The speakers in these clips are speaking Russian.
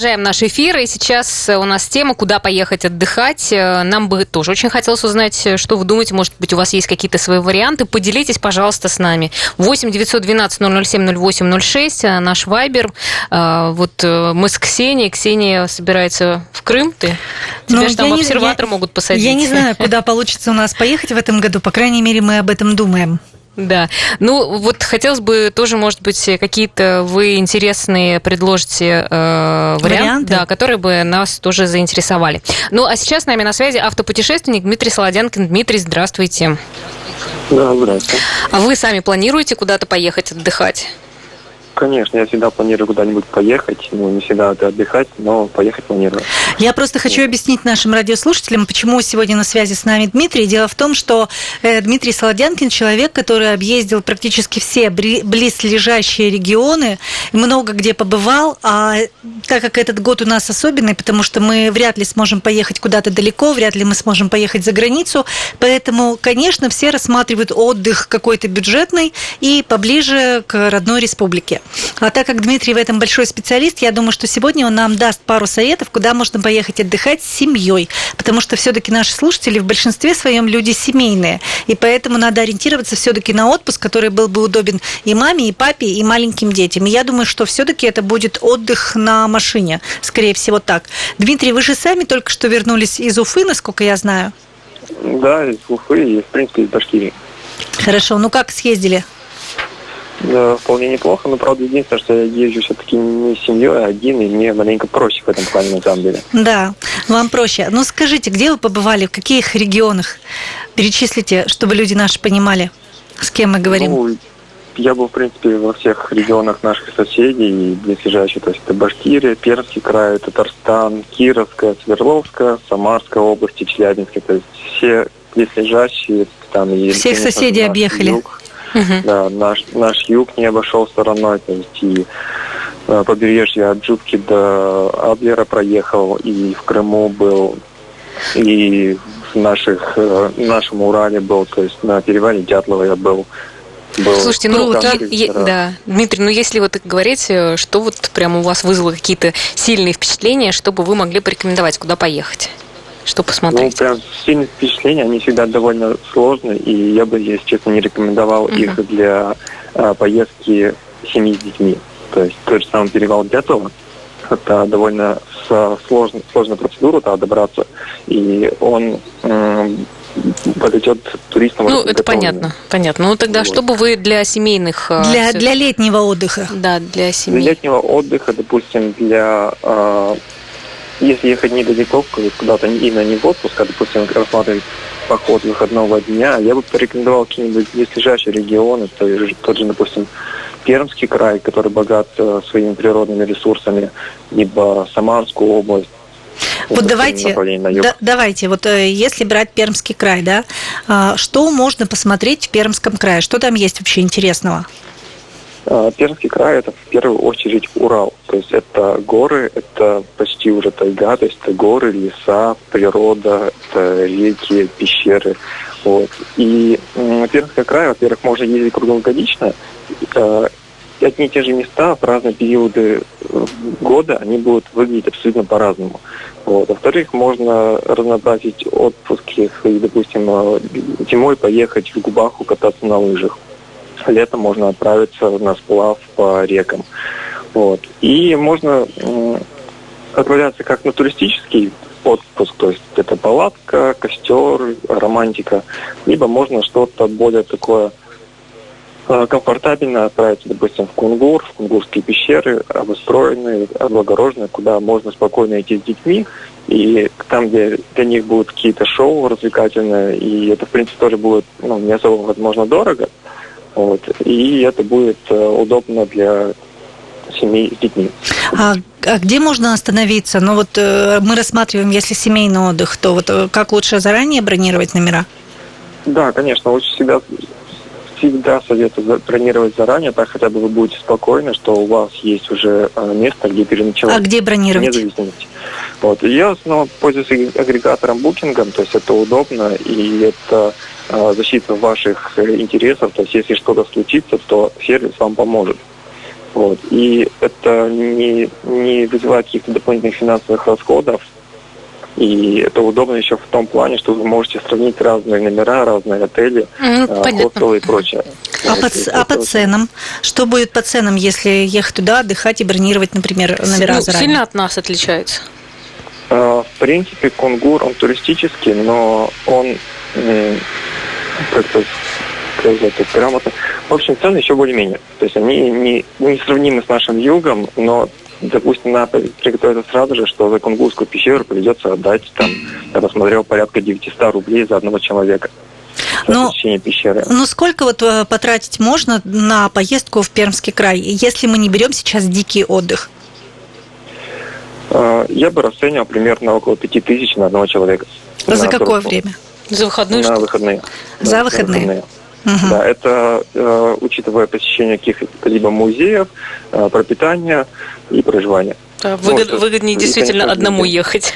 Продолжаем наш эфир, и сейчас у нас тема «Куда поехать отдыхать?». Нам бы тоже очень хотелось узнать, что вы думаете. Может быть, у вас есть какие-то свои варианты. Поделитесь, пожалуйста, с нами. 8 912 007 08 06, наш вайбер. А, вот э, мы с Ксенией. Ксения собирается в Крым. Ты? Тебя Ну, же там не- обсерватор я- могут посадить. Я не знаю, куда получится у нас поехать в этом году. По крайней мере, мы об этом думаем. Да. Ну, вот хотелось бы тоже, может быть, какие-то вы интересные предложите э, варианты, Варианты? Да, которые бы нас тоже заинтересовали. Ну, а сейчас с нами на связи автопутешественник Дмитрий Солодянкин. Дмитрий, здравствуйте. Да, здравствуйте. А вы сами планируете куда-то поехать отдыхать? Конечно, я всегда планирую куда-нибудь поехать. Ну, не всегда это отдыхать, но поехать планирую. Я просто хочу объяснить нашим радиослушателям, почему сегодня на связи с нами Дмитрий. Дело в том, что э, Дмитрий Солодянкин человек, который объездил практически все близлежащие регионы, много где побывал, а так как этот год у нас особенный, потому что мы вряд ли сможем поехать куда-то далеко, вряд ли мы сможем поехать за границу, поэтому, конечно, все рассматривают отдых какой-то бюджетный и поближе к родной республике. А так как Дмитрий в этом большой специалист, я думаю, что сегодня он нам даст пару советов, куда можно поехать отдыхать с семьей, потому что все-таки наши слушатели в большинстве своем люди семейные, и поэтому надо ориентироваться все-таки на отпуск, который был бы удобен и маме, и папе, и маленьким детям. И я думаю, что все-таки это будет отдых на машине, скорее всего так. Дмитрий, вы же сами только что вернулись из Уфы, насколько я знаю. Да, из Уфы и, в принципе, из Башкирии. Хорошо, ну как съездили? Да, вполне неплохо, но, правда, единственное, что я езжу все-таки не с семьей, а один, и мне маленько проще в этом плане, на самом деле. Да, вам проще. Ну скажите, где вы побывали, в каких регионах? Перечислите, чтобы люди наши понимали, с кем мы говорим. Ну, я был, в принципе, во всех регионах наших соседей близлежащих, то есть это Башкирия, Пермский край, Татарстан, Кировская, Свердловская, Самарская область, и Челябинская, то есть все близлежащие там и... Всех соседей объехали. юг. Да, наш, наш юг не обошел стороной, то есть и э, побережье от Джубки до Адлера проехал, и в Крыму был, и в наших, э, нашем Урале был, то есть на перевале Дятлова я был. был Слушайте, ну, там е- раз. да, Дмитрий, ну если вот говорить, э, что вот прямо у вас вызвало какие-то сильные впечатления, чтобы вы могли порекомендовать, куда поехать? Что Ну, посмотреть? прям сильные впечатления, они всегда довольно сложные, и я бы, если честно, не рекомендовал Мгм. их для э, поездки семьи с детьми. То есть тот же самый перевал Дятлова, это довольно сложная, сложная процедура туда добраться, и он м, подойдет туристам. Ну, это понятно, понятно. Ну, тогда Вот. что бы вы для семейных... э, Для, для летнего отдыха. Да, для Для семей. летнего отдыха, допустим, для э, если ехать недалеко, куда-то именно не в отпуск, а, допустим, рассматривать поход выходного дня, я бы порекомендовал какие-нибудь близлежащие регионы, то есть тот же, допустим, Пермский край, который богат э, своими природными ресурсами, либо Самарскую область. Вот давайте, да- давайте, вот э, если брать Пермский край, да, а, что можно посмотреть в Пермском крае? Что там есть вообще интересного? А, Пермский край это в первую очередь Урал. То есть это горы, это почти уже тайга, то есть это горы, леса, природа, это реки, пещеры. Вот. И Пермский край, во-первых, можно ездить круглогодично. И одни и те же места в разные периоды э, года, они будут выглядеть абсолютно по-разному. Вот. Во-вторых, можно разнообразить отпуски допустим, э, зимой поехать в Губаху кататься на лыжах летом можно отправиться на сплав по рекам. Вот. И можно отправляться как на туристический отпуск, то есть это палатка, костер, романтика, либо можно что-то более такое э, комфортабельно отправиться, допустим, в Кунгур, в кунгурские пещеры, обустроенные, облагороженные, куда можно спокойно идти с детьми, и там, где для них будут какие-то шоу развлекательные, и это, в принципе, тоже будет ну, не особо, возможно, дорого, вот. И это будет э, удобно для семей с детьми. А, а где можно остановиться? Ну вот э, мы рассматриваем, если семейный отдых, то вот э, как лучше заранее бронировать номера? Да, конечно, лучше всегда, всегда советую бронировать заранее, так хотя бы вы будете спокойны, что у вас есть уже э, место, где переночевать. А где бронировать? зависимости. Вот. Я основном пользуюсь аг- агрегатором букингом, то есть это удобно и это э, защита ваших э, интересов, то есть если что-то случится, то сервис вам поможет. Вот. И это не, не вызывает каких-то дополнительных финансовых расходов. И это удобно еще в том плане, что вы можете сравнить разные номера, разные отели, mm, хостелы и прочее. А, по, а по ценам? Что будет по ценам, если ехать туда, отдыхать и бронировать, например, номера ну, заранее? Сильно от нас отличается? В принципе, Кунгур, он туристический, но он как-то сказать так грамотно. В общем, цены еще более-менее. То есть они не, не сравнимы с нашим югом, но допустим, надо приготовиться сразу же, что за Кунгурскую пещеру придется отдать, там, я посмотрел, порядка 900 рублей за одного человека. Ну, пещеры. ну, сколько вот э, потратить можно на поездку в Пермский край, если мы не берем сейчас дикий отдых? Э, я бы расценивал примерно около 5000 на одного человека. За какое время? За выходные? На выходные. За да, выходные. выходные. Угу. Да, это э, учитывая посещение каких-либо музеев, э, пропитание и проживание. Да, выгод, ну, выгоднее действительно одному ехать.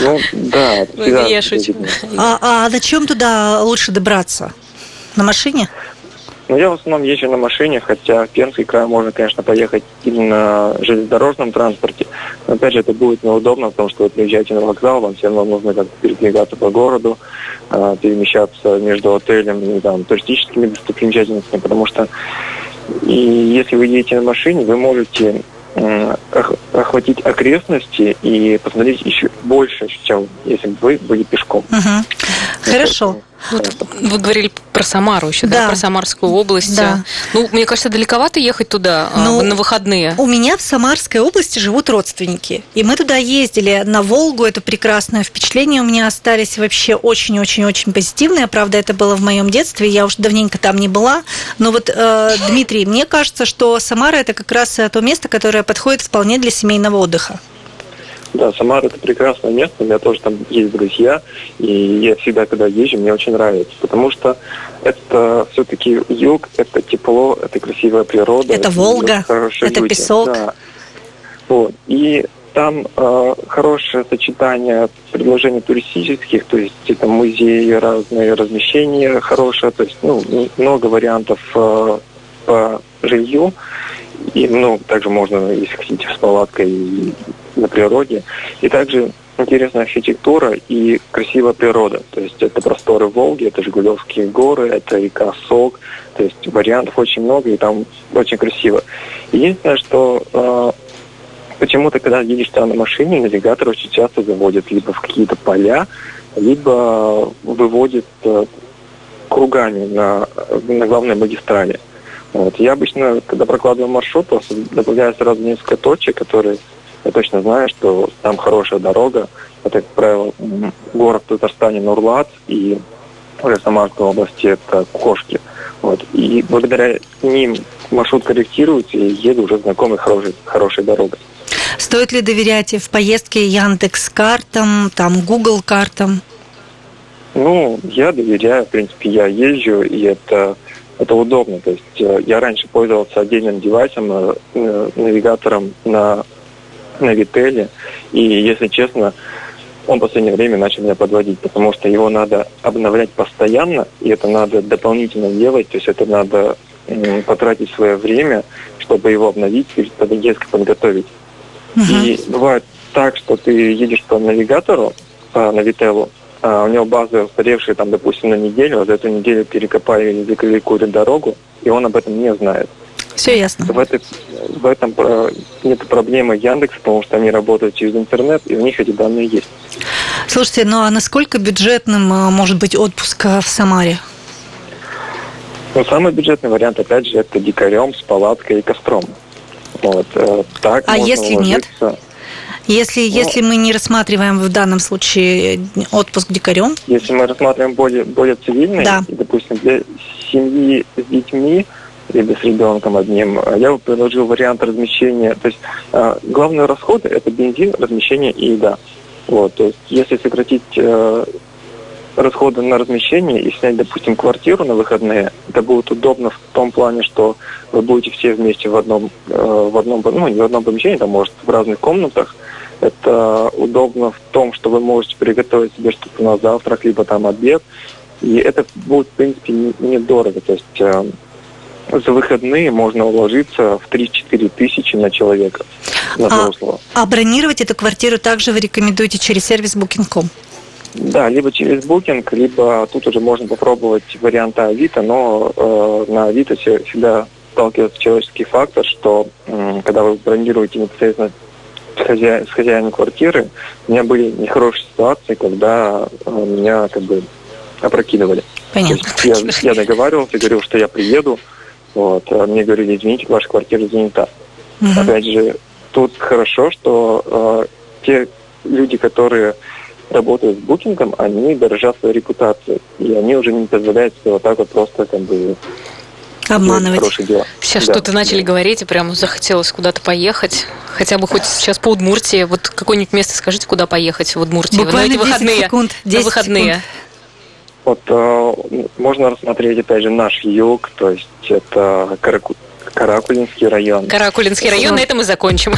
Ну, да. Я шучу. А, а на чем туда лучше добраться? На машине? Ну, я в основном езжу на машине, хотя в Пермский край можно, конечно, поехать именно на железнодорожном транспорте. Но, опять же, это будет неудобно, потому что вы приезжаете на вокзал, вам все равно нужно как передвигаться по городу, а, перемещаться между отелем и там, туристическими достопримечательностями, потому что и если вы едете на машине, вы можете охватить окрестности и посмотреть еще больше, чем если бы вы были пешком. Угу. Хорошо. Вот вы говорили про Самару еще, да, да про Самарскую область. Да. Ну, мне кажется, далековато ехать туда а, ну, на выходные. У меня в Самарской области живут родственники. И мы туда ездили на Волгу. Это прекрасное впечатление у меня остались вообще очень-очень-очень позитивные. Правда, это было в моем детстве. Я уже давненько там не была. Но вот, э, Дмитрий, мне кажется, что Самара это как раз то место, которое подходит вполне для семейного отдыха. Да, Самара это прекрасное место, у меня тоже там есть друзья, и я всегда, когда езжу, мне очень нравится, потому что это все-таки юг, это тепло, это красивая природа. Это Волга, это люди. песок. Да. Вот. И там э, хорошее сочетание предложений туристических, то есть это музеи, разные размещения хорошие, то есть ну, много вариантов э, по жилью. И, ну, также можно, если хотите, с палаткой на природе. И также интересная архитектура и красивая природа. То есть это просторы Волги, это Жигулевские горы, это река Сок. То есть вариантов очень много, и там очень красиво. Единственное, что э, почему-то, когда едешь там на машине, навигатор очень часто заводит либо в какие-то поля, либо выводит э, кругами на, на главной магистрали. Вот. Я обычно, когда прокладываю маршрут, просто добавляю сразу несколько точек, которые я точно знаю, что там хорошая дорога. Это, как правило, город в Татарстане Нурлат и уже Самарской области это Кошки. Вот. И благодаря ним маршрут корректируется и еду уже знакомой хорошей, хорошей дорогой. Стоит ли доверять в поездке Яндекс картам, там Google картам? Ну, я доверяю, в принципе, я езжу, и это это удобно. То есть э, я раньше пользовался отдельным девайсом, э, э, навигатором на, на Вителе, и, если честно, он в последнее время начал меня подводить, потому что его надо обновлять постоянно, и это надо дополнительно делать, то есть это надо потратить свое время, чтобы его обновить и резко подготовить. Uh-huh. И бывает так, что ты едешь по навигатору, по Навителу, а, у него базы устаревшие, там, допустим, на неделю, а за эту неделю перекопали или закрыли какую-то дорогу, и он об этом не знает. Все ясно. В, этой, в этом нет проблемы Яндекс, потому что они работают через интернет, и у них эти данные есть. Слушайте, ну а насколько бюджетным а, может быть отпуск а, в Самаре? Ну, самый бюджетный вариант, опять же, это дикарем с палаткой и костром. Вот, э, так а если ложиться. нет? Если, ну, если мы не рассматриваем в данном случае отпуск дикарем? Если мы рассматриваем более, более цивильный, да. допустим, для семьи с детьми, с ребенком одним, я бы предложил вариант размещения. То есть э, главные расходы – это бензин, размещение и еда. Вот, то есть если сократить э, расходы на размещение и снять, допустим, квартиру на выходные, это будет удобно в том плане, что вы будете все вместе в одном, э, в одном, ну, не в одном помещении, там, может, в разных комнатах, это удобно в том, что вы можете приготовить себе что-то на завтрак, либо там обед. И это будет, в принципе, недорого. То есть э, за выходные можно уложиться в 3-4 тысячи на человека, на взрослого. А, а бронировать эту квартиру также вы рекомендуете через сервис Booking.com? Да, либо через Booking, либо тут уже можно попробовать варианты Авито, но э, на Авито всегда сталкивается человеческий фактор, что э, когда вы бронируете непосредственно с, хозя... с хозяином квартиры, у меня были нехорошие ситуации, когда э, меня как бы опрокидывали. Понятно. Я, я договаривался, говорил, что я приеду, вот, а мне говорили, извините, ваша квартира занята. Угу. Опять же, тут хорошо, что э, те люди, которые работают с букингом, они дорожат своей репутацией. И они уже не позволяют себе вот так вот просто как бы обманывать. Сейчас да, что-то начали да. говорить, и прям захотелось куда-то поехать. Хотя бы хоть сейчас по Удмуртии. Вот какое-нибудь место скажите, куда поехать в Удмуртии? Буквально на эти выходные. Секунд, 10 на выходные. Секунд. Вот э, можно рассмотреть, опять же, наш юг, то есть это Караку... Каракулинский район. Каракулинский район, на этом и закончим.